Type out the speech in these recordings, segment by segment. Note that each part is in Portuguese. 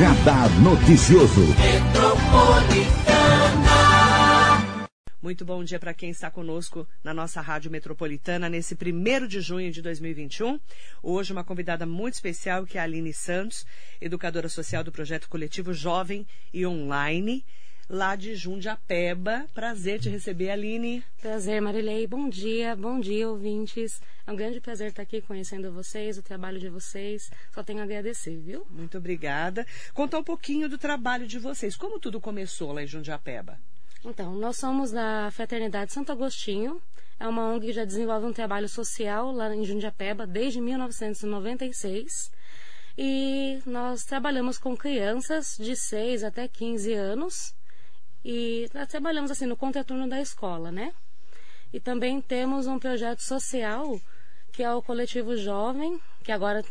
Radar Noticioso. Muito bom dia para quem está conosco na nossa Rádio Metropolitana nesse primeiro de junho de 2021. Hoje, uma convidada muito especial que é a Aline Santos, educadora social do projeto coletivo Jovem e Online lá de Jundiapeba. Prazer te receber, Aline. Prazer, Marilei. Bom dia, bom dia, ouvintes. É um grande prazer estar aqui conhecendo vocês, o trabalho de vocês. Só tenho a agradecer, viu? Muito obrigada. Contar um pouquinho do trabalho de vocês. Como tudo começou lá em Jundiapeba? Então, nós somos da Fraternidade Santo Agostinho. É uma ONG que já desenvolve um trabalho social lá em Jundiapeba desde 1996. E nós trabalhamos com crianças de 6 até 15 anos e nós trabalhamos assim no contraturno da escola, né? E também temos um projeto social que é o Coletivo Jovem, que agora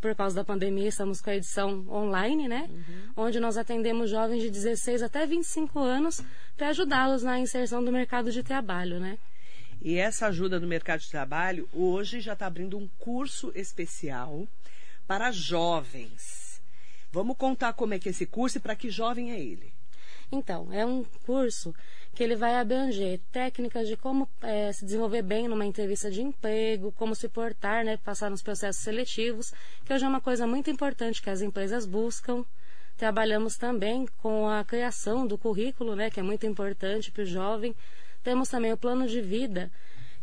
por causa da pandemia estamos com a edição online, né? Uhum. Onde nós atendemos jovens de 16 até 25 anos para ajudá-los na inserção do mercado de trabalho, né? E essa ajuda no mercado de trabalho hoje já está abrindo um curso especial para jovens. Vamos contar como é que é esse curso e para que jovem é ele? Então, é um curso que ele vai abranger técnicas de como é, se desenvolver bem numa entrevista de emprego, como se portar, né, passar nos processos seletivos, que hoje é uma coisa muito importante que as empresas buscam. Trabalhamos também com a criação do currículo, né, que é muito importante para o jovem. Temos também o plano de vida,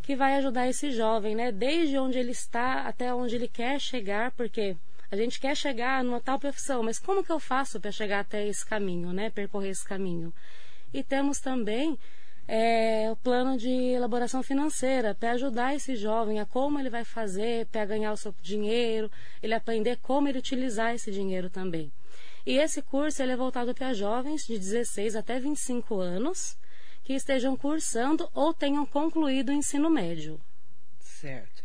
que vai ajudar esse jovem, né, desde onde ele está até onde ele quer chegar, porque a gente quer chegar numa tal profissão, mas como que eu faço para chegar até esse caminho, né? Percorrer esse caminho. E temos também é, o plano de elaboração financeira para ajudar esse jovem a como ele vai fazer para ganhar o seu dinheiro, ele aprender como ele utilizar esse dinheiro também. E esse curso ele é voltado para jovens de 16 até 25 anos que estejam cursando ou tenham concluído o ensino médio. Certo.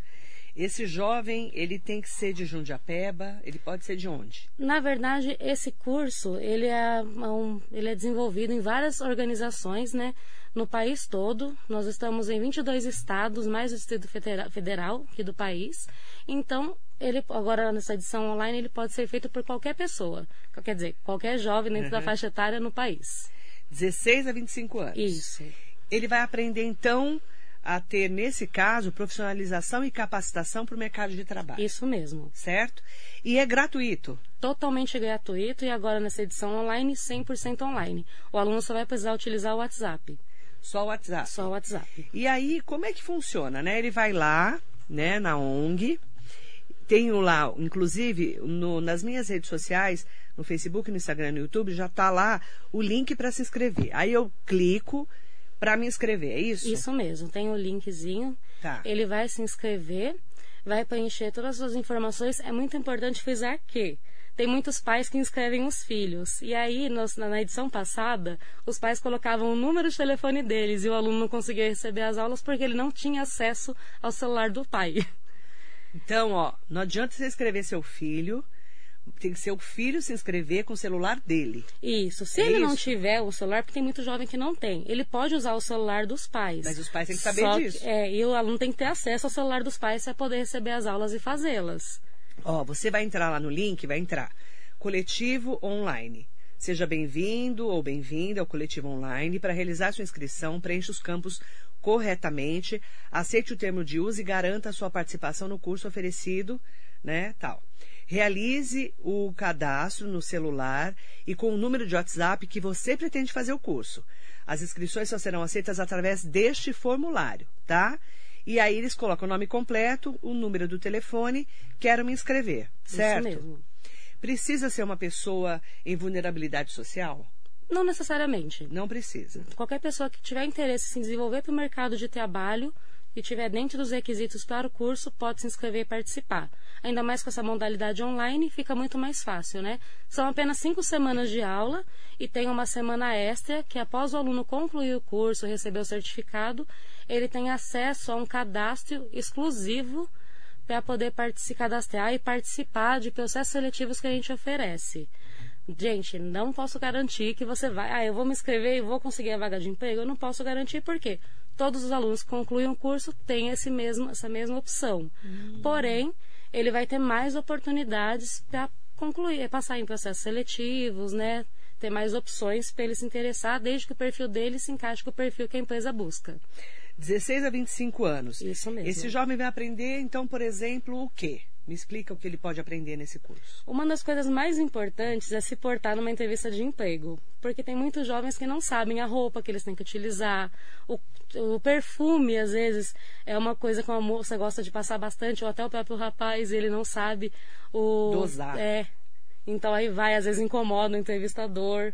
Esse jovem, ele tem que ser de Jundiapeba, ele pode ser de onde? Na verdade, esse curso, ele é, um, ele é desenvolvido em várias organizações, né? No país todo, nós estamos em 22 estados, mais o Distrito Federal aqui do país. Então, ele agora nessa edição online, ele pode ser feito por qualquer pessoa. Quer dizer, qualquer jovem dentro uhum. da faixa etária no país. 16 a 25 anos. Isso. Ele vai aprender, então, a ter, nesse caso, profissionalização e capacitação para o mercado de trabalho. Isso mesmo. Certo? E é gratuito? Totalmente gratuito e agora nessa edição online, 100% online. O aluno só vai precisar utilizar o WhatsApp. Só o WhatsApp? Só o WhatsApp. E aí, como é que funciona, né? Ele vai lá, né, na ONG, tenho lá, inclusive, no, nas minhas redes sociais, no Facebook, no Instagram, no YouTube, já está lá o link para se inscrever. Aí eu clico, para me inscrever, é isso? Isso mesmo, tem o linkzinho. Tá. Ele vai se inscrever, vai preencher todas as informações. É muito importante frisar que tem muitos pais que inscrevem os filhos. E aí, nos, na edição passada, os pais colocavam o número de telefone deles e o aluno não conseguia receber as aulas porque ele não tinha acesso ao celular do pai. Então, ó, não adianta você escrever seu filho, tem que ser o filho se inscrever com o celular dele. Isso. Se é ele isso? não tiver o celular, porque tem muito jovem que não tem, ele pode usar o celular dos pais. Mas os pais têm que saber Só disso. Que, é, e o aluno tem que ter acesso ao celular dos pais para poder receber as aulas e fazê-las. Ó, você vai entrar lá no link, vai entrar coletivo online. Seja bem-vindo ou bem-vinda ao coletivo online. Para realizar sua inscrição, preencha os campos corretamente, aceite o termo de uso e garanta a sua participação no curso oferecido, né, tal. Realize o cadastro no celular e com o número de WhatsApp que você pretende fazer o curso. As inscrições só serão aceitas através deste formulário, tá? E aí eles colocam o nome completo, o número do telefone, quero me inscrever, certo? Isso mesmo. Precisa ser uma pessoa em vulnerabilidade social? Não necessariamente. Não precisa. Qualquer pessoa que tiver interesse em se desenvolver para o mercado de trabalho e tiver dentro dos requisitos para o curso, pode se inscrever e participar. Ainda mais com essa modalidade online, fica muito mais fácil, né? São apenas cinco semanas de aula e tem uma semana extra que, após o aluno concluir o curso, receber o certificado, ele tem acesso a um cadastro exclusivo para poder se cadastrar e participar de processos seletivos que a gente oferece. Gente, não posso garantir que você vai. Ah, eu vou me inscrever e vou conseguir a vaga de emprego. Eu não posso garantir por quê? Todos os alunos que concluem o curso têm esse mesmo, essa mesma opção. Hum. Porém, ele vai ter mais oportunidades para concluir, passar em processos seletivos, né? Ter mais opções para ele se interessar, desde que o perfil dele se encaixe com o perfil que a empresa busca. 16 a 25 anos. Isso mesmo. Esse jovem vai aprender, então, por exemplo, o quê? Me explica o que ele pode aprender nesse curso. Uma das coisas mais importantes é se portar numa entrevista de emprego, porque tem muitos jovens que não sabem a roupa que eles têm que utilizar, o, o perfume, às vezes, é uma coisa que uma moça gosta de passar bastante, ou até o próprio rapaz, ele não sabe o. Dosar. É. Então aí vai, às vezes incomoda o entrevistador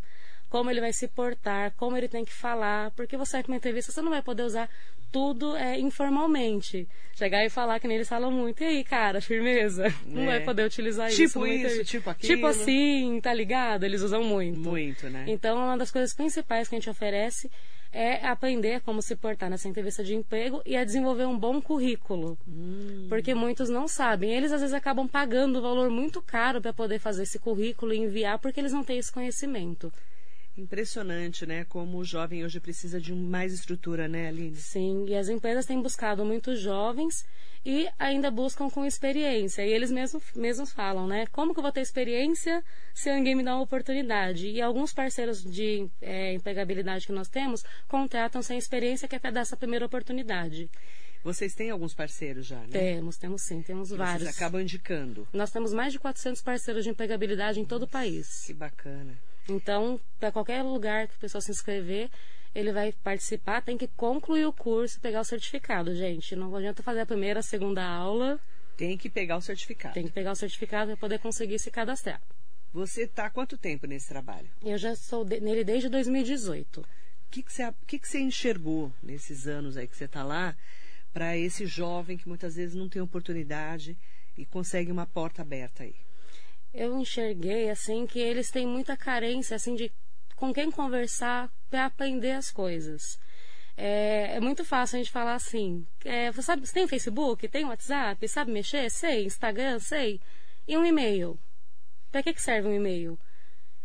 como ele vai se portar, como ele tem que falar, porque você vai para uma entrevista, você não vai poder usar tudo é, informalmente. Chegar e falar que nem eles falam muito. E aí, cara, firmeza? É. Não vai poder utilizar tipo isso. Tipo isso, tipo aquilo. Tipo assim, tá ligado? Eles usam muito. Muito, né? Então, uma das coisas principais que a gente oferece é aprender como se portar nessa entrevista de emprego e a desenvolver um bom currículo. Hum. Porque muitos não sabem. Eles às vezes acabam pagando um valor muito caro para poder fazer esse currículo e enviar porque eles não têm esse conhecimento. Impressionante, né? Como o jovem hoje precisa de mais estrutura, né, Aline? Sim, e as empresas têm buscado muitos jovens e ainda buscam com experiência. E eles mesmos, mesmos falam, né? Como que eu vou ter experiência se ninguém me dá uma oportunidade? E alguns parceiros de é, empregabilidade que nós temos contratam sem experiência que é para dar essa primeira oportunidade. Vocês têm alguns parceiros já, né? Temos, temos sim, temos que vários. Vocês acabam indicando. Nós temos mais de 400 parceiros de empregabilidade em todo o país. Que bacana. Então, para qualquer lugar que a pessoa se inscrever, ele vai participar, tem que concluir o curso e pegar o certificado, gente. Não adianta fazer a primeira, a segunda aula. Tem que pegar o certificado. Tem que pegar o certificado para poder conseguir se cadastrar. Você está há quanto tempo nesse trabalho? Eu já sou de, nele desde 2018. O que, que, você, que, que você enxergou nesses anos aí que você está lá para esse jovem que muitas vezes não tem oportunidade e consegue uma porta aberta aí? Eu enxerguei assim que eles têm muita carência assim de com quem conversar para aprender as coisas. É, é, muito fácil a gente falar assim. É, você, sabe, você tem Facebook? Tem WhatsApp? Sabe mexer? Sei. Instagram? Sei. E um e-mail? Para que, que serve um e-mail?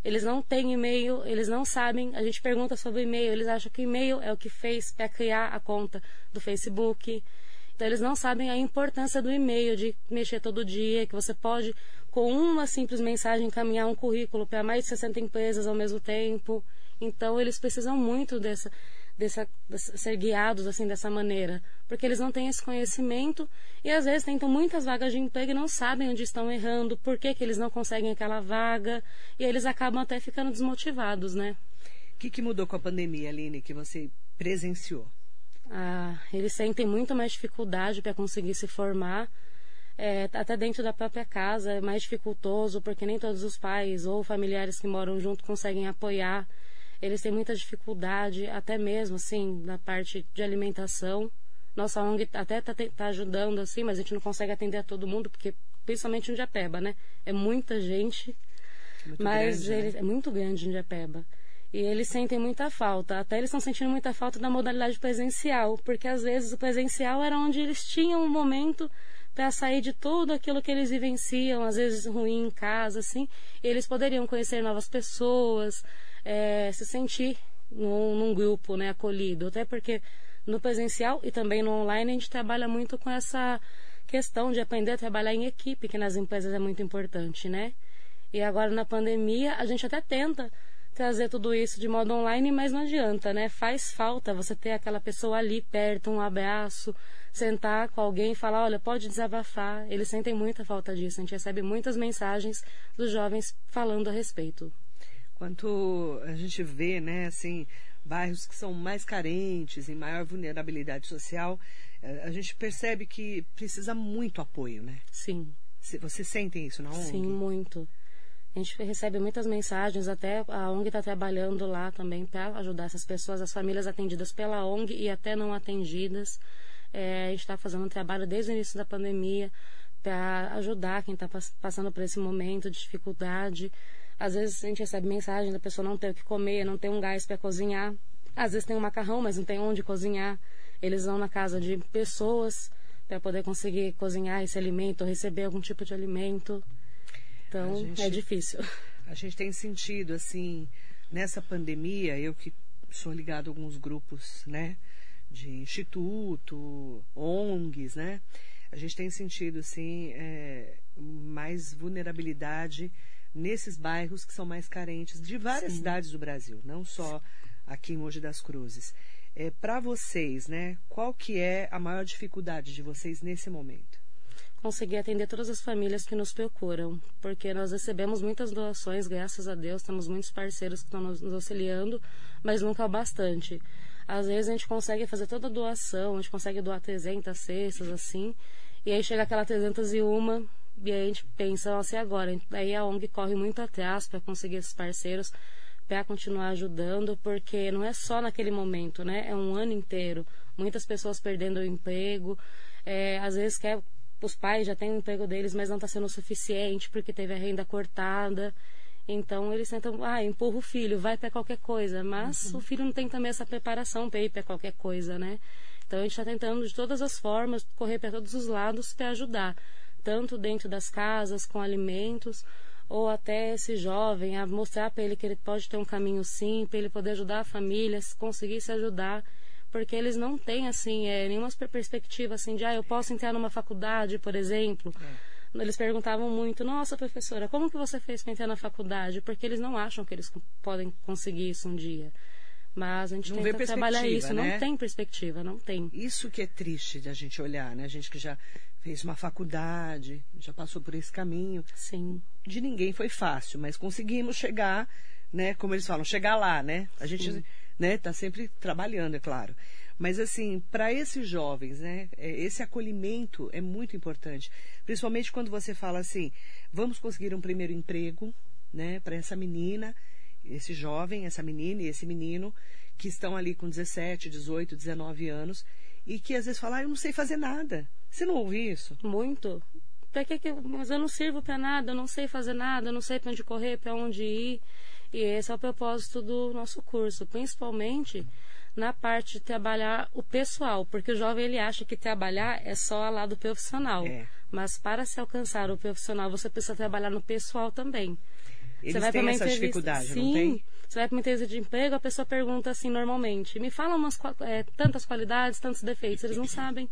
Eles não têm e-mail, eles não sabem. A gente pergunta sobre e-mail, eles acham que e-mail é o que fez para criar a conta do Facebook. Então, eles não sabem a importância do e-mail, de mexer todo dia, que você pode com uma simples mensagem encaminhar um currículo para mais de 60 empresas ao mesmo tempo. Então eles precisam muito dessa, dessa, dessa, ser guiados assim dessa maneira, porque eles não têm esse conhecimento e às vezes tentam muitas vagas de emprego e não sabem onde estão errando, por que, que eles não conseguem aquela vaga e eles acabam até ficando desmotivados, né? O que, que mudou com a pandemia, Aline, que você presenciou? Ah, eles sentem muito mais dificuldade para conseguir se formar é, até dentro da própria casa é mais dificultoso, porque nem todos os pais ou familiares que moram junto conseguem apoiar. Eles têm muita dificuldade, até mesmo, assim, na parte de alimentação. Nossa ONG até está tá ajudando, assim, mas a gente não consegue atender a todo mundo, porque principalmente em Japeba, né? É muita gente, muito mas grande, eles, né? é muito grande em Japeba. E eles sentem muita falta. Até eles estão sentindo muita falta da modalidade presencial, porque às vezes o presencial era onde eles tinham um momento para sair de tudo aquilo que eles vivenciam, às vezes ruim em casa, assim, eles poderiam conhecer novas pessoas, é, se sentir num, num, grupo, né, acolhido. Até porque no presencial e também no online a gente trabalha muito com essa questão de aprender a trabalhar em equipe, que nas empresas é muito importante, né? E agora na pandemia a gente até tenta trazer tudo isso de modo online, mas não adianta, né? Faz falta você ter aquela pessoa ali perto, um abraço, sentar com alguém e falar, olha, pode desabafar. Eles sentem muita falta disso. A gente recebe muitas mensagens dos jovens falando a respeito. Quanto a gente vê, né, assim, bairros que são mais carentes, em maior vulnerabilidade social, eh, a gente percebe que precisa muito apoio, né? Sim. Você sentem isso na ONG? Sim, muito. A gente recebe muitas mensagens, até a ONG está trabalhando lá também para ajudar essas pessoas, as famílias atendidas pela ONG e até não atendidas. É, a gente está fazendo um trabalho desde o início da pandemia para ajudar quem está passando por esse momento de dificuldade. Às vezes a gente recebe mensagem da pessoa não ter o que comer, não tem um gás para cozinhar. Às vezes tem um macarrão, mas não tem onde cozinhar. Eles vão na casa de pessoas para poder conseguir cozinhar esse alimento, receber algum tipo de alimento. Então, gente, é difícil. A gente tem sentido, assim, nessa pandemia, eu que sou ligado a alguns grupos, né, de instituto, ONGs, né, a gente tem sentido, sim, é, mais vulnerabilidade nesses bairros que são mais carentes de várias sim. cidades do Brasil, não só aqui em Mogi das Cruzes. É, Para vocês, né, qual que é a maior dificuldade de vocês nesse momento? Conseguir atender todas as famílias que nos procuram, porque nós recebemos muitas doações, graças a Deus, temos muitos parceiros que estão nos, auxiliando, mas nunca o bastante. Às vezes a gente consegue fazer toda a doação, a gente consegue doar 300 cestas, assim, e aí chega aquela 301 e aí a gente pensa, nossa, e agora? Aí a ONG corre muito atrás para conseguir esses parceiros, para continuar ajudando, porque não é só naquele momento, né? É um ano inteiro. Muitas pessoas perdendo o emprego, é, às vezes quer os pais já têm o emprego deles, mas não está sendo o suficiente porque teve a renda cortada. Então eles tentam, ah, empurra o filho, vai para qualquer coisa. Mas uhum. o filho não tem também essa preparação para ir para qualquer coisa, né? Então a gente está tentando de todas as formas correr para todos os lados para ajudar, tanto dentro das casas com alimentos, ou até esse jovem a mostrar para ele que ele pode ter um caminho sim, para ele poder ajudar a família, conseguir se ajudar porque eles não têm assim é, nenhuma perspectiva assim de ah eu posso entrar numa faculdade por exemplo. É. eles perguntavam muito nossa professora como que você fez para entrar na faculdade? Porque eles não acham que eles podem conseguir isso um dia. Mas a gente não tenta trabalhar isso. Né? não tem perspectiva não tem. Isso que é triste de a gente olhar né? A gente que já fez uma faculdade já passou por esse caminho. Sim. De ninguém foi fácil mas conseguimos chegar né? Como eles falam chegar lá né? A gente sim né? Está sempre trabalhando, é claro. Mas assim, para esses jovens, né? É, esse acolhimento é muito importante, principalmente quando você fala assim, vamos conseguir um primeiro emprego, né? Para essa menina, esse jovem, essa menina e esse menino que estão ali com 17, 18, 19 anos e que às vezes falam, ah, eu não sei fazer nada. Você não ouve isso? Muito. Pra que que, mas eu não sirvo para nada, eu não sei fazer nada, eu não sei para onde correr, para onde ir. E esse é o propósito do nosso curso, principalmente na parte de trabalhar o pessoal, porque o jovem ele acha que trabalhar é só a lado profissional. É. Mas para se alcançar o profissional, você precisa trabalhar no pessoal também. Eles você vai têm essa dificuldade, Sim, não tem? Você vai para uma entrevista de emprego, a pessoa pergunta assim normalmente, me fala umas é, tantas qualidades, tantos defeitos, eles não sabem.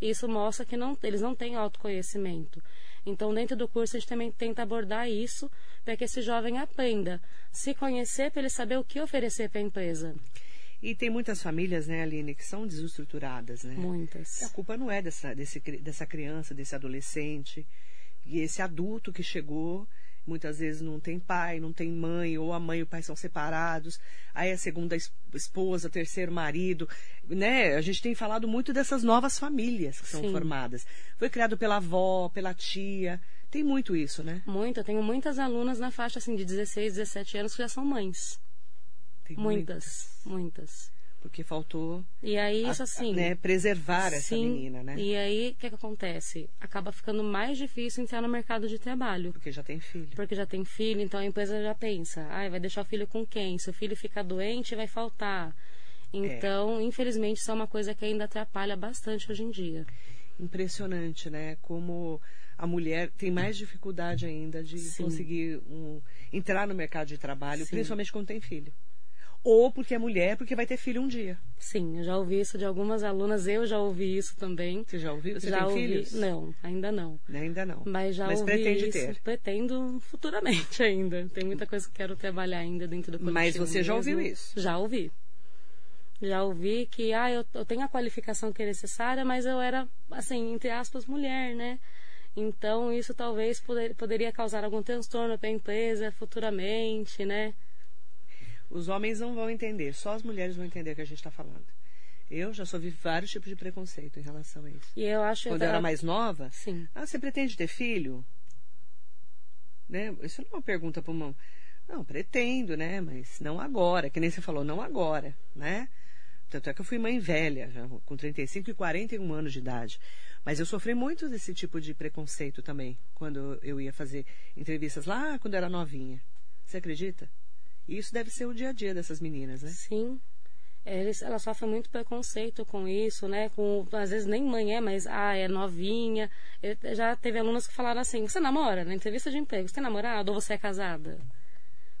Isso mostra que não, eles não têm autoconhecimento. Então, dentro do curso, a gente também tenta abordar isso para que esse jovem aprenda se conhecer para ele saber o que oferecer para a empresa. E tem muitas famílias, né, Aline, que são desestruturadas, né? Muitas. A culpa não é dessa, desse, dessa criança, desse adolescente, e esse adulto que chegou muitas vezes não tem pai, não tem mãe, ou a mãe e o pai são separados, aí a segunda esposa, terceiro marido, né? A gente tem falado muito dessas novas famílias que são Sim. formadas. Foi criado pela avó, pela tia, tem muito isso, né? Muito, eu tenho muitas alunas na faixa assim de 16, 17 anos que já são mães. Tem muitas, muitas. muitas porque faltou e aí isso assim né, preservar essa sim, menina né? e aí o que, que acontece? Acaba ficando mais difícil entrar no mercado de trabalho. Porque já tem filho. Porque já tem filho então a empresa já pensa ah vai deixar o filho com quem? Se o filho ficar doente vai faltar. Então é. infelizmente isso é uma coisa que ainda atrapalha bastante hoje em dia. Impressionante né? Como a mulher tem mais dificuldade ainda de sim. conseguir um, entrar no mercado de trabalho sim. principalmente quando tem filho ou porque é mulher, porque vai ter filho um dia. Sim, eu já ouvi isso de algumas alunas, eu já ouvi isso também. Você já ouviu? Você já tem ouvi... filhos? Não, ainda não. Ainda não. Mas já Mas ouvi pretende isso. ter? Pretendo futuramente ainda. Tem muita coisa que quero trabalhar ainda dentro do coletivo. Mas você já mesmo. ouviu isso? Já ouvi. Já ouvi que, ah, eu, eu tenho a qualificação que é necessária, mas eu era, assim, entre aspas, mulher, né? Então, isso talvez poder, poderia causar algum transtorno para a empresa futuramente, né? Os homens não vão entender, só as mulheres vão entender o que a gente está falando. Eu já sofri vários tipos de preconceito em relação a isso. E eu acho Quando eu era mais nova, Sim. ah, você pretende ter filho? Né? Isso não é uma pergunta para uma. Não, pretendo, né? Mas não agora, que nem você falou, não agora, né? Tanto é que eu fui mãe velha, com 35 e 41 anos de idade. Mas eu sofri muito desse tipo de preconceito também, quando eu ia fazer entrevistas lá quando era novinha. Você acredita? E isso deve ser o dia a dia dessas meninas, né? Sim. Eles, ela sofre muito preconceito com isso, né? Com, às vezes nem mãe é, mas ah, é novinha. Eu, já teve alunas que falaram assim: você namora? Na entrevista de emprego, você tem namorado ou você é casada?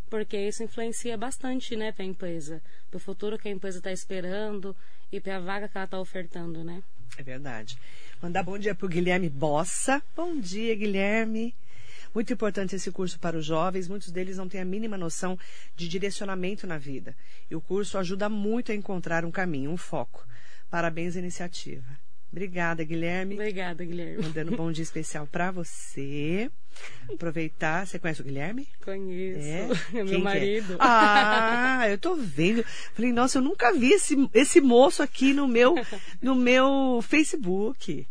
Porque isso influencia bastante, né, para a empresa, para o futuro que a empresa está esperando e para a vaga que ela está ofertando, né? É verdade. Mandar bom dia para o Guilherme Bossa. Bom dia, Guilherme. Muito importante esse curso para os jovens, muitos deles não têm a mínima noção de direcionamento na vida. E o curso ajuda muito a encontrar um caminho, um foco. Parabéns à iniciativa. Obrigada, Guilherme. Obrigada, Guilherme. Mandando um bom dia especial para você. Aproveitar. Você conhece o Guilherme? Conheço. É? É meu que marido. É? Ah, eu tô vendo. Falei, nossa, eu nunca vi esse, esse moço aqui no meu, no meu Facebook.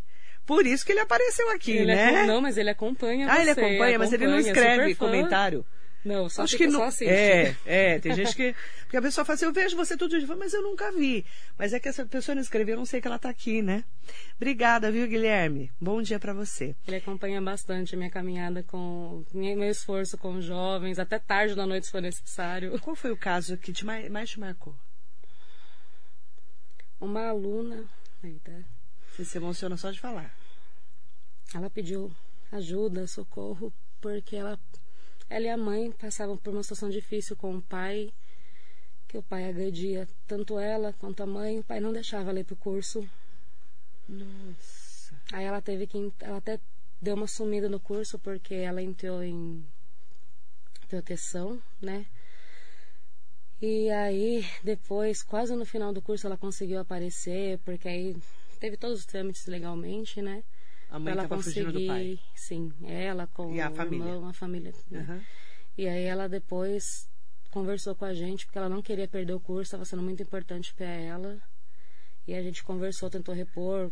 Por isso que ele apareceu aqui, Ele né? acom- Não, mas ele acompanha ah, você. ele acompanha, mas ele não acompanha, escreve comentário. Não, só, Acho fica, que não. só assiste. É, é, tem gente que. Porque a pessoa fala assim, eu vejo você todo dia, mas eu nunca vi. Mas é que essa pessoa não escreveu, eu não sei que ela tá aqui, né? Obrigada, viu, Guilherme? Bom dia para você. Ele acompanha bastante a minha caminhada com meu esforço com jovens, até tarde da noite se for necessário. Qual foi o caso que te mais, mais te marcou? Uma aluna, eita, Você se emociona só de falar. Ela pediu ajuda, socorro, porque ela, ela e a mãe passavam por uma situação difícil com o pai, que o pai agredia tanto ela quanto a mãe, o pai não deixava ela ir pro curso. Nossa. Aí ela teve que. Ela até deu uma sumida no curso porque ela entrou em proteção, né? E aí, depois, quase no final do curso, ela conseguiu aparecer, porque aí teve todos os trâmites legalmente, né? A mãe ela fugindo do pai. Sim, ela com E a família. irmão, a família. né? Aham. E aí ela depois conversou com a gente, porque ela não queria perder o curso, estava sendo muito importante para ela. E a gente conversou, tentou repor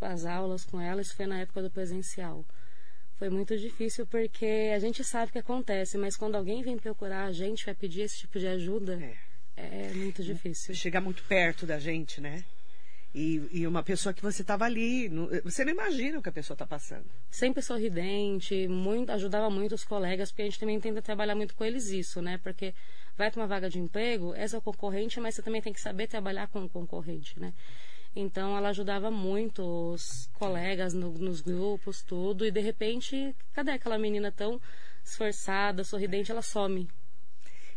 as aulas com ela, isso foi na época do presencial. Foi muito difícil porque a gente sabe o que acontece, mas quando alguém vem procurar a gente, vai pedir esse tipo de ajuda, É. é muito difícil. Chegar muito perto da gente, né? E, e uma pessoa que você estava ali, você não imagina o que a pessoa está passando. sempre sorridente, muito, ajudava muito os colegas, porque a gente também tenta trabalhar muito com eles isso, né? Porque vai para uma vaga de emprego, é seu concorrente, mas você também tem que saber trabalhar com o concorrente, né? Então ela ajudava muito os colegas no- nos grupos, tudo, e de repente, cadê aquela menina tão esforçada, sorridente, ela some.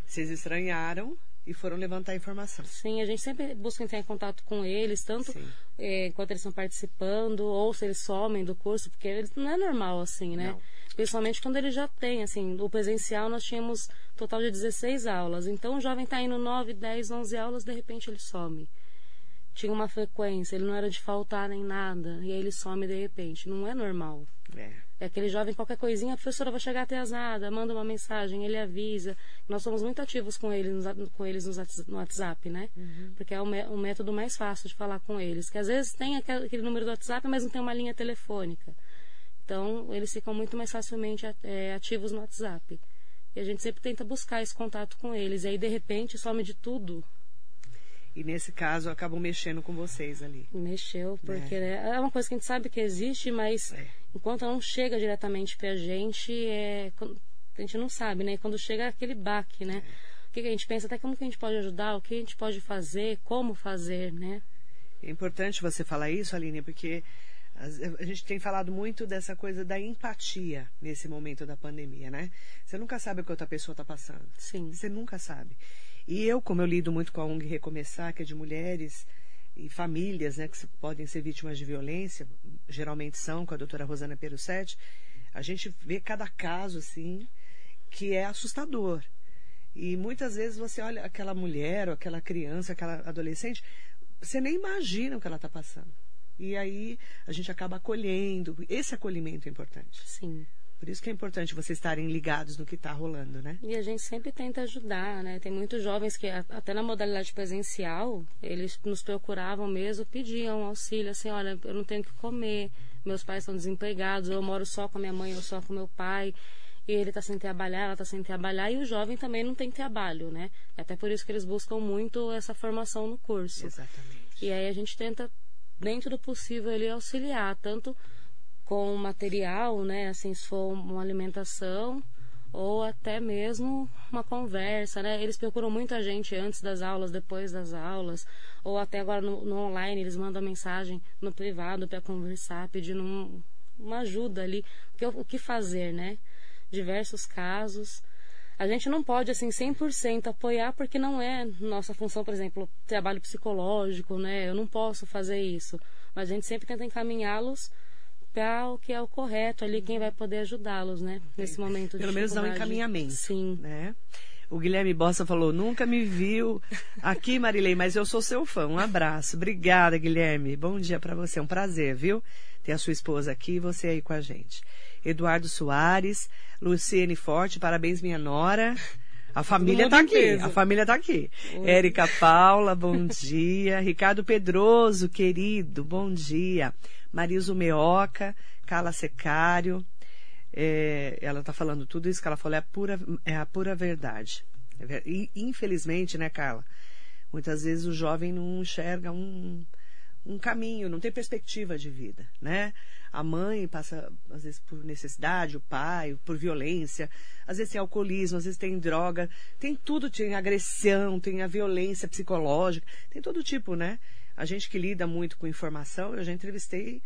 Vocês estranharam e foram levantar a informação. Sim, a gente sempre busca entrar em contato com eles, tanto eh, enquanto eles estão participando, ou se eles somem do curso, porque eles, não é normal assim, né? Não. Principalmente quando ele já tem, assim, o presencial nós tínhamos total de 16 aulas. Então o jovem está indo 9, 10, 11 aulas, de repente ele some. Tinha uma frequência, ele não era de faltar nem nada, e aí ele some de repente. Não é normal. É. É aquele jovem, qualquer coisinha, a professora vai chegar atrasada, manda uma mensagem, ele avisa. Nós somos muito ativos com eles, nos- com eles no WhatsApp, né? Porque é o, o método mais fácil de falar com eles. Que às vezes tem aquele, número do WhatsApp, mas não tem uma linha telefônica. Então, eles ficam muito mais facilmente é, ativos no WhatsApp. E a gente sempre tenta buscar esse contato com eles. E aí, de repente, some de tudo. E nesse caso acabam mexendo com vocês ali. Mexeu, porque né, é uma coisa que a gente sabe que existe, mas É. enquanto não chega diretamente pra gente, é, a gente não sabe, né? Quando chega é aquele baque, né? O que, que a gente pensa, até como que a gente pode ajudar, o que a gente pode fazer, como fazer, né? É importante você falar isso, Aline, porque a gente tem falado muito dessa coisa da empatia nesse momento da pandemia, né? Você nunca sabe o que outra pessoa está passando. Sim. Você nunca sabe. E eu, como eu lido muito com a ONG Recomeçar, que é de mulheres e famílias, né, que podem ser vítimas de violência, geralmente são, com a doutora Rosana Perussetti, a gente vê cada caso, assim, que é assustador. E muitas vezes você olha aquela mulher, ou aquela criança, aquela adolescente, você nem imagina o que ela está passando. E aí a gente acaba acolhendo. Esse acolhimento é importante. Sim. Por isso que é importante vocês estarem ligados no que está rolando, né? E a gente sempre tenta ajudar, né? Tem muitos jovens que, até na modalidade presencial, eles nos procuravam mesmo, pediam auxílio, assim, olha, eu não tenho o que comer, meus pais estão desempregados, eu moro só com a minha mãe, ou só com meu pai, e ele está sem trabalhar, ela está sem trabalhar, e o jovem também não tem trabalho, né? Até por isso que eles buscam muito essa formação no curso. Exatamente. E aí a gente tenta, dentro do possível, ele auxiliar, tanto com material, né? Assim, se for uma alimentação, ou até mesmo uma conversa, né? Eles procuram muito a gente antes das aulas, depois das aulas, ou até agora no, no online, eles mandam mensagem no privado para conversar, pedindo um- uma ajuda ali, o que, o que fazer, né? Diversos casos. A gente não pode, assim, 100% apoiar porque não é nossa função, por exemplo, trabalho psicológico, né? Eu não posso fazer isso. Mas a gente sempre tenta encaminhá-los para o que é o correto ali, quem vai poder ajudá-los, né? Nesse momento de Pelo menos dar um encaminhamento. Sim. Né? O Guilherme Bossa falou: nunca me viu aqui, Marilei, mas eu sou seu fã. Um abraço. Obrigada, Guilherme. Bom dia para você. É um prazer, viu? Ter a sua esposa aqui e você aí com a gente. Eduardo Soares, Luciene Forte, parabéns, minha nora. A família está aqui, a família está aqui. Oi. Érica Paula, bom dia. Ricardo Pedroso, querido, bom dia. Mariso Meoca, Carla Secário. É, ela está falando tudo isso que ela falou, é a pura, é a pura verdade. E, infelizmente, né, Carla? Muitas vezes o jovem não enxerga um, um caminho, não tem perspectiva de vida, né? A mãe passa, às vezes, por necessidade, o pai, por violência, às vezes tem alcoolismo, às vezes tem droga, tem tudo, tem agressão, tem a violência psicológica, tem todo tipo, né? A gente que lida muito com informação, eu já entrevistei,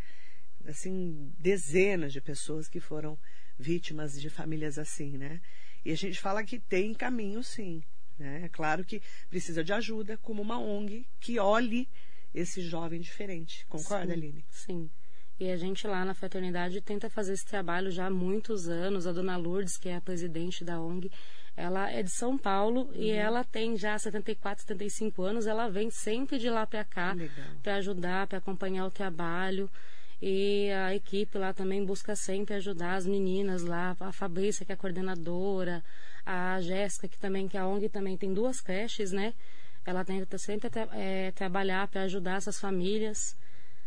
assim, dezenas de pessoas que foram vítimas de famílias assim, né? E a gente fala que tem caminho, sim. Né? É claro que precisa de ajuda, como uma ONG que olhe esse jovem diferente. Concorda, sim, Aline? Sim. E a gente lá na fraternidade tenta fazer esse trabalho já há muitos anos. A dona Lourdes, que é a presidente da ONG, ela é de São Paulo uhum. e ela tem já 74, 75 anos. Ela vem sempre de lá para cá para ajudar, para acompanhar o trabalho. E a equipe lá também busca sempre ajudar as meninas lá, a Fabrícia, que é a coordenadora, a Jéssica, que também, que a ONG também tem duas creches, né? Ela tenta sempre é, trabalhar para ajudar essas famílias.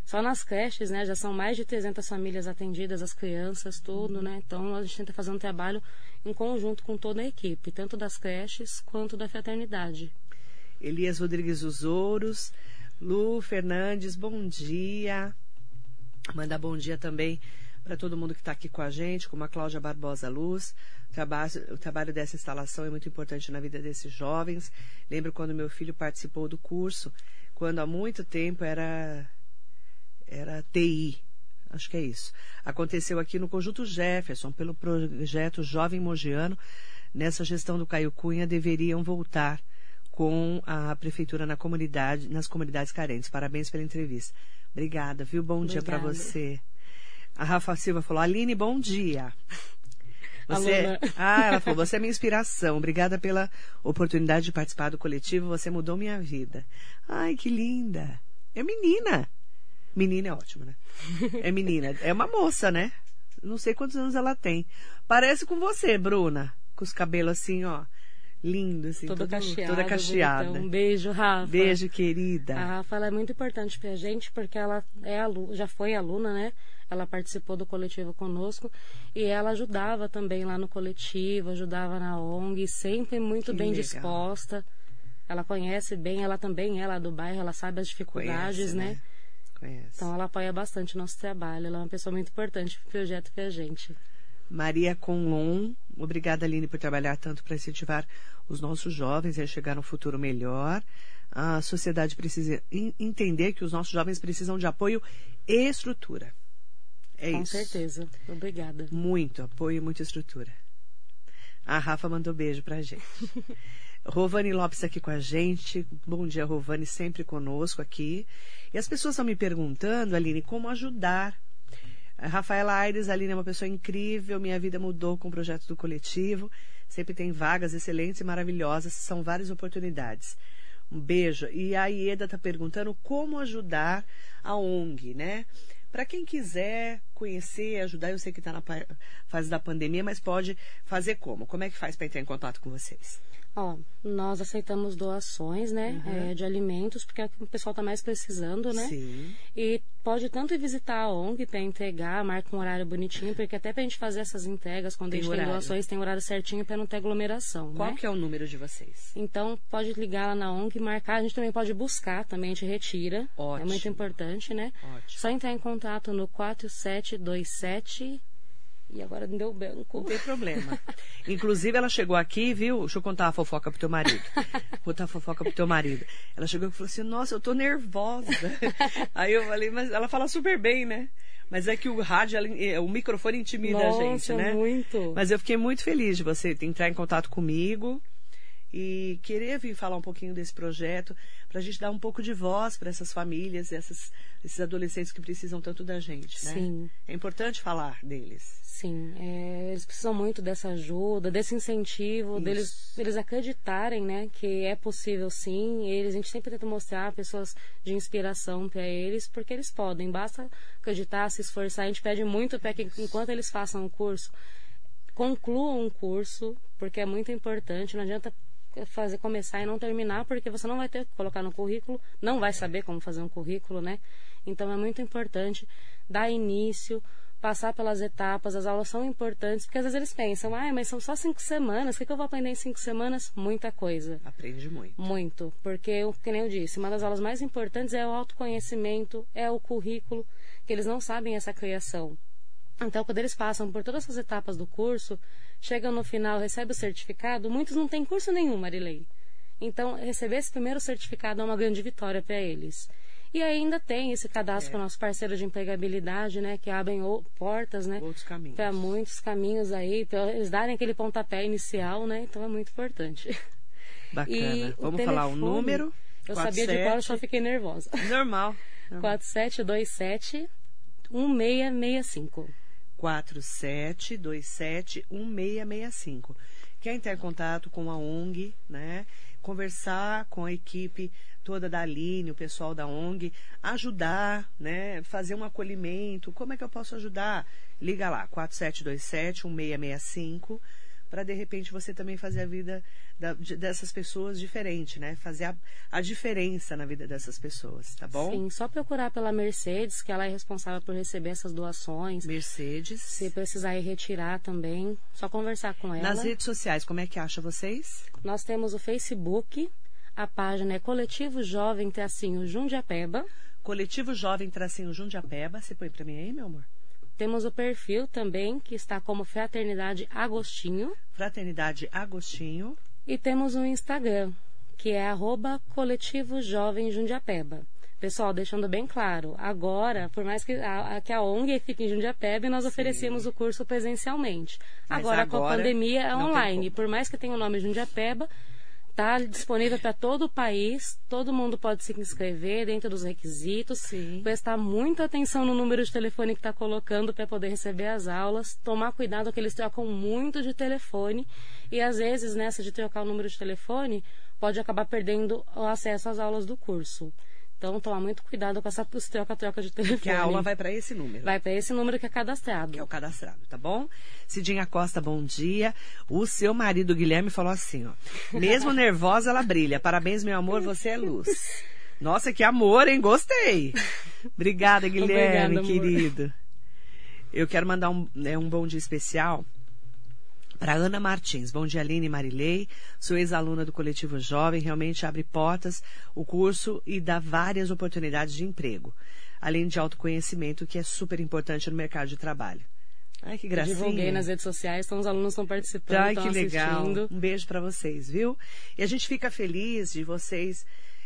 Só nas creches, né, já são mais de 300 famílias atendidas, as crianças, tudo, né? Então a gente tenta fazer um trabalho em conjunto com toda a equipe, tanto das creches quanto da fraternidade. Elias Rodrigues dos Ouros, Lu Fernandes, bom dia. Manda bom dia também para todo mundo que está aqui com a gente, como a Cláudia Barbosa Luz. O trabalho, o trabalho dessa instalação é muito importante na vida desses jovens. Lembro quando meu filho participou do curso, quando há muito tempo era era TI, acho que é isso. Aconteceu aqui no Conjunto Jefferson, pelo projeto Jovem Mogiano. Nessa gestão do Caio Cunha, deveriam voltar com a prefeitura na comunidade, nas comunidades carentes. Parabéns pela entrevista. Obrigada, viu? Bom dia para você. A Rafa Silva falou: Aline, bom dia. Você, ah, ela falou: você é minha inspiração. Obrigada pela oportunidade de participar do coletivo. Você mudou minha vida. Ai, que linda. É menina. Menina é ótimo, né? É menina. É uma moça, né? Não sei quantos anos ela tem. Parece com você, Bruna. Com os cabelos assim, ó. Lindo, assim. Toda cacheada. Toda cacheada. Um beijo, Rafa. Beijo, querida. A Rafa ela é muito importante pra gente, porque ela é aluna, já foi aluna, né? Ela participou do coletivo conosco e ela ajudava também lá no coletivo, ajudava na ONG, sempre muito que bem legal. disposta. Ela conhece bem, ela também é lá do bairro, ela sabe as dificuldades, conhece, né? né? Conhece. Então ela apoia bastante o nosso trabalho. Ela é uma pessoa muito importante para o projeto e a gente. Maria Conlon, obrigada Aline por trabalhar tanto para incentivar os nossos jovens a chegar a um futuro melhor. A sociedade precisa entender que os nossos jovens precisam de apoio e estrutura. É Com isso. Com certeza. Obrigada. Muito apoio e muita estrutura. A Rafa mandou beijo pra gente. Rovani Lopes aqui com a gente. Bom dia, Rovani, sempre conosco aqui. E as pessoas estão me perguntando, Aline, como ajudar. A Rafaela Aires, Aline é uma pessoa incrível, minha vida mudou com o projeto do coletivo. Sempre tem vagas excelentes e maravilhosas, são várias oportunidades. Um beijo. E a Ieda está perguntando como ajudar a ONG, né? Para quem quiser conhecer, ajudar, eu sei que está na fase da pandemia, mas pode fazer como? Como é que faz para entrar em contato com vocês? Ó, nós aceitamos doações, né, uhum. é, de alimentos, porque é o que o pessoal está mais precisando, né? Sim. E pode tanto ir visitar a ONG para entregar, marca um horário bonitinho, porque até para a gente fazer essas entregas, quando tem a gente horário. tem doações, tem horário certinho para não ter aglomeração, Qual né? que é o número de vocês? Então, pode ligar lá na ONG, marcar, a gente também pode buscar, também a gente retira. Ótimo. É muito importante, né? Ótimo. Só entrar em contato no 4727 e agora não deu branco. Não tem problema. Inclusive, ela chegou aqui, viu? Deixa eu contar a fofoca pro teu marido. contar a fofoca pro teu marido. Ela chegou e falou assim: Nossa, eu tô nervosa. Aí eu falei, mas ela fala super bem, né? Mas é que o rádio, ela, o microfone intimida Nossa, a gente, né? muito. Mas eu fiquei muito feliz de você entrar em contato comigo e querer vir falar um pouquinho desse projeto para a gente dar um pouco de voz para essas famílias, essas, esses adolescentes que precisam tanto da gente, né? Sim. É importante falar deles. Sim, é, eles precisam muito dessa ajuda, desse incentivo, deles, deles acreditarem, né, que é possível sim. Eles, a gente sempre tenta mostrar pessoas de inspiração para eles, porque eles podem. Basta acreditar, se esforçar. A gente pede muito para que enquanto eles façam o curso, concluam um curso, porque é muito importante. Não adianta fazer começar e não terminar, porque você não vai ter que colocar no currículo, não vai saber como fazer um currículo, né? Então é muito importante dar início, passar pelas etapas, as aulas são importantes, porque às vezes eles pensam, ah, mas são só cinco semanas, o que, que eu vou aprender em cinco semanas? Muita coisa. Aprende muito. Muito, porque, que nem eu disse, uma das aulas mais importantes é o autoconhecimento, é o currículo, que eles não sabem essa criação. Então, quando eles passam por todas essas etapas do curso, chegam no final, recebem o certificado, muitos não têm curso nenhum, Marilei. Então, receber esse primeiro certificado é uma grande vitória para eles. E ainda tem esse cadastro é. com o nosso parceiro de empregabilidade, né? Que abrem portas, né? Para muitos caminhos aí, para eles darem aquele pontapé inicial, né? Então é muito importante. Bacana. E Vamos falar o número? Eu 47... sabia de qual, eu só fiquei nervosa. Normal. 4727 1665. 47271665. Quer entrar em contato com a ONG, né? Conversar com a equipe toda da Aline, o pessoal da ONG, ajudar, né? Fazer um acolhimento. Como é que eu posso ajudar? Liga lá, 4727-1665, para de repente você também fazer a vida da, de, dessas pessoas diferente, né? Fazer a, a, diferença na vida dessas pessoas, tá bom? Sim, só procurar pela Mercedes, que ela é responsável por receber essas doações. Mercedes. Se precisar ir retirar também, só conversar com ela. Nas redes sociais, como é que acha vocês? Nós temos o Facebook, a página é Coletivo Jovem Tracinho Jundiapeba. Coletivo Jovem Tracinho Jundiapeba. Você põe para mim aí, meu amor? Temos o perfil também, que está como Fraternidade Agostinho. Fraternidade Agostinho. E temos o Instagram, que é arroba Coletivo Jovem Jundiapeba. Pessoal, deixando bem claro, agora, por mais que a, que a ONG fique em Jundiapeba, nós Sim. oferecemos o curso presencialmente. Agora, agora, com a pandemia, é online. Por mais que tenha o nome Jundiapeba, está disponível para todo o país, todo mundo pode se inscrever dentro dos requisitos, Sim. prestar muita atenção no número de telefone que está colocando para poder receber as aulas, tomar cuidado que eles trocam muito de telefone e às vezes nessa de trocar o número de telefone pode acabar perdendo o acesso às aulas do curso. Então, tomar muito cuidado com essa troca-troca de telefone. Que a aula vai para esse número. Vai para esse número que é cadastrado. Que é o cadastrado, tá bom? Cidinha Costa, bom dia. O seu marido Guilherme falou assim, ó. Mesmo nervosa, ela brilha. Parabéns, meu amor, você é luz. Nossa, que amor, hein? Gostei. Obrigada, Guilherme, Obrigada, querido. Eu quero mandar um, né, um bom dia especial para Ana Martins. Bom dia, Aline Marilei. Sou ex-aluna do Coletivo Jovem. Realmente abre portas o curso e dá várias oportunidades de emprego. Além de autoconhecimento, que é super importante no mercado de trabalho. Ai, que gracinha. Divulguei nas redes sociais, então os alunos estão participando, Ai, que legal. Assistindo. Um beijo para vocês, viu? E a gente fica feliz de vocês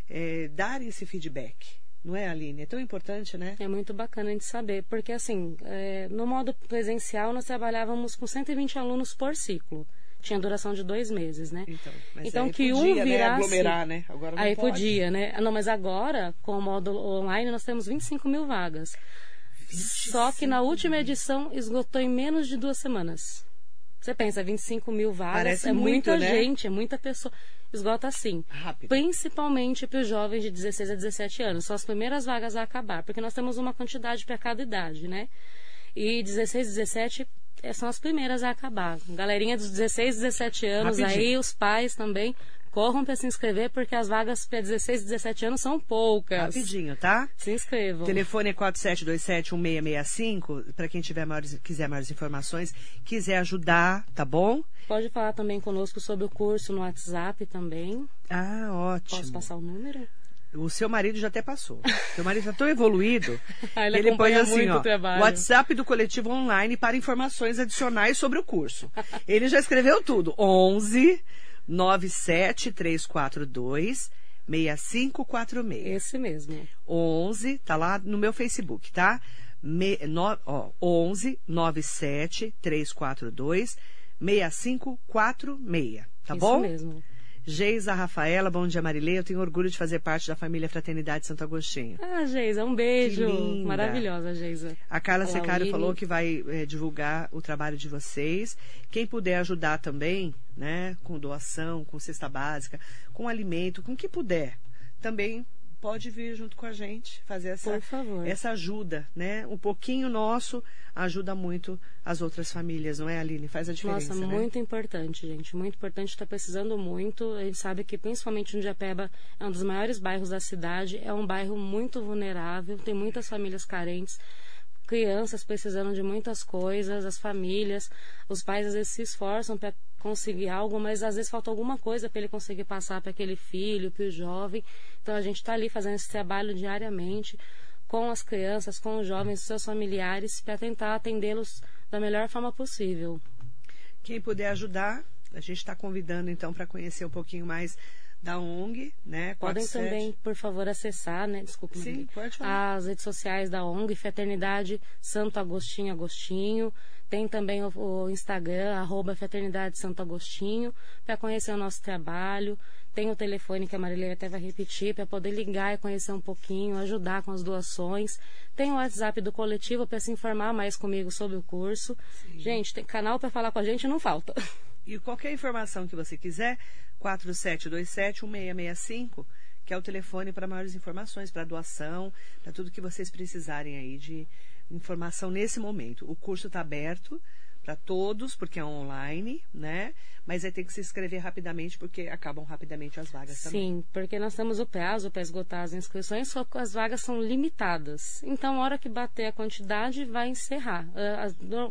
é, darem esse feedback não é, Aline? É tão importante, né? É muito bacana de saber, porque assim, é, no modo presencial nós trabalhávamos com 120 alunos por ciclo. Tinha duração de dois meses, né? Então, então que podia, um né, virasse. Né? Aglomerar, né? Agora não aí pode. podia, né? Não, mas agora, com o modo online, nós temos 25 mil vagas. 25 Só que na última edição esgotou em menos de duas semanas. Você pensa, 25 mil vagas Parece é muito, muita né? gente, é muita pessoa esgota assim. Rápido. Principalmente para os jovens de 16 a 17 anos. São as primeiras vagas a acabar, porque nós temos uma quantidade para cada idade, né? E 16, 17 eh, são as primeiras a acabar. Galerinha dos 16, 17 anos Rapidinho. aí, os pais também corram para se inscrever porque as vagas para 16 e 17 anos são poucas. Rapidinho, tá? Se inscrevam. O telefone é 4727-1665, para quem tiver maiores, quiser maiores informações, quiser ajudar, tá bom? Pode falar também conosco sobre o curso no WhatsApp também. Ah, ótimo. Posso passar o número? O seu marido já até passou. Seu marido já tão evoluído. Ele ele põe assim, muito ó, o trabalho. WhatsApp do coletivo online para informações adicionais sobre o curso. Ele já escreveu tudo. 11 97342 6546. Esse mesmo. 11, tá lá no meu Facebook, tá? Me, no, ó, 11 97 342 6546, tá Isso bom? mesmo. Geisa Rafaela, bom dia Marilei. Eu tenho orgulho de fazer parte da família Fraternidade Santo Agostinho. Ah, Geisa, um beijo. Maravilhosa, Geisa. A Carla Secário falou que vai é, divulgar o trabalho de vocês. Quem puder ajudar também, né, com doação, com cesta básica, com alimento, com o que puder, também pode vir junto com a gente fazer essa, essa ajuda, né? Um pouquinho nosso ajuda muito as outras famílias, não é, Aline? Faz a diferença, Nossa, né? muito importante, gente. Muito importante, está precisando muito. A gente sabe que, principalmente no Diapeba, é um dos maiores bairros da cidade. É um bairro muito vulnerável, tem muitas famílias carentes crianças precisando de muitas coisas, as famílias, os pais às vezes se esforçam para conseguir algo, mas às vezes falta alguma coisa para ele conseguir passar para aquele filho, para o jovem. Então a gente está ali fazendo esse trabalho diariamente com as crianças, com os jovens, seus familiares, para tentar atendê-los da melhor forma possível. Quem puder ajudar, a gente está convidando então para conhecer um pouquinho mais da ONG, né? Podem 47. também, por favor, acessar, né? Desculpa, Sim, pode falar. as redes sociais da ONG, Fraternidade Santo Agostinho Agostinho. Tem também o, o Instagram, arroba Fraternidade Santo Agostinho, para conhecer o nosso trabalho. Tem o telefone que a Marilene até vai repetir, para poder ligar e conhecer um pouquinho, ajudar com as doações. Tem o WhatsApp do coletivo para se informar mais comigo sobre o curso. Sim. Gente, tem canal para falar com a gente, não falta. E qualquer informação que você quiser, 4727-1665, que é o telefone para maiores informações, para doação, para tudo que vocês precisarem aí de informação nesse momento. O curso está aberto para todos, porque é online, né? Mas aí tem que se inscrever rapidamente, porque acabam rapidamente as vagas Sim, também. Sim, porque nós temos o prazo para esgotar as inscrições, só que as vagas são limitadas. Então, a hora que bater a quantidade, vai encerrar.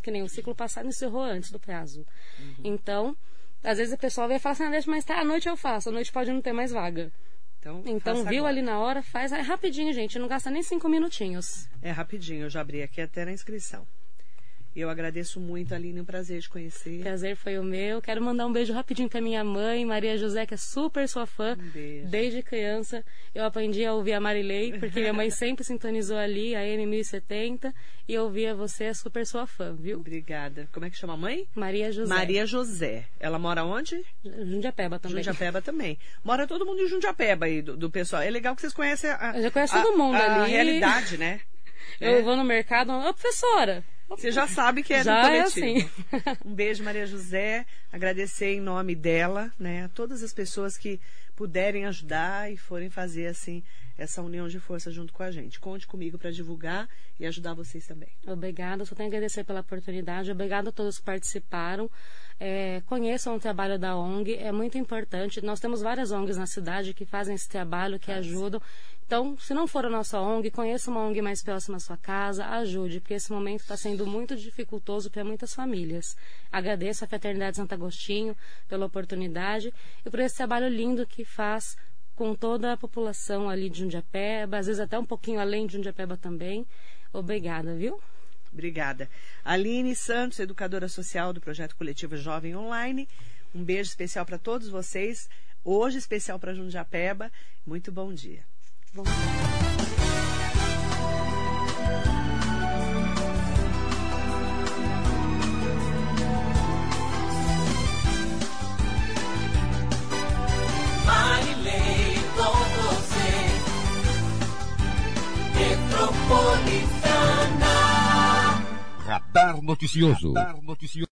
Que nem o ciclo passado encerrou antes do prazo. Uhum. Então, às vezes o pessoal vai falar assim, ah, mas tá, à noite eu faço, à noite pode não ter mais vaga. Então, então viu agora. ali na hora, faz é rapidinho, gente, não gasta nem cinco minutinhos. É rapidinho, eu já abri aqui até na inscrição. Eu agradeço muito, Aline, um prazer te conhecer. Prazer foi o meu. Quero mandar um beijo rapidinho para minha mãe, Maria José, que é super sua fã. Um beijo. Desde criança. Eu aprendi a ouvir a Marilei, porque minha mãe sempre sintonizou ali, a M1070, e eu ouvia você, é super sua fã, viu? Obrigada. Como é que chama a mãe? Maria José. Maria José. Ela mora onde? Jundiapeba também. Jundiapeba também. Mora todo mundo em Jundiapeba aí, do, do pessoal. É legal que vocês conhecem a, eu já conheço todo mundo a, ali. A realidade, né? Eu é. vou no mercado, ô professora, você já sabe que é já do coletivo. É assim. um beijo, Maria José. Agradecer em nome dela, né, a todas as pessoas que puderem ajudar e forem fazer assim essa união de força junto com a gente. Conte comigo para divulgar e ajudar vocês também. Obrigada, só tenho a agradecer pela oportunidade. Obrigada a todos que participaram. É, conheçam o trabalho da ONG, é muito importante. Nós temos várias ONGs na cidade que fazem esse trabalho, que Nossa. ajudam. Então, se não for a nossa ONG, conheça uma ONG mais próxima à sua casa, ajude, porque esse momento está sendo muito dificultoso para muitas famílias. Agradeço a Fraternidade Santo Agostinho pela oportunidade e por esse trabalho lindo que faz com toda a população ali de Jundiapeba, às vezes até um pouquinho além de Jundiapeba também. Obrigada, viu? Obrigada. Aline Santos, educadora social do projeto coletivo Jovem Online. Um beijo especial para todos vocês. Hoje especial para Jundiapeba. Muito bom dia. Bom Marilei Metropolitana. Radar noticioso. Radar noticioso.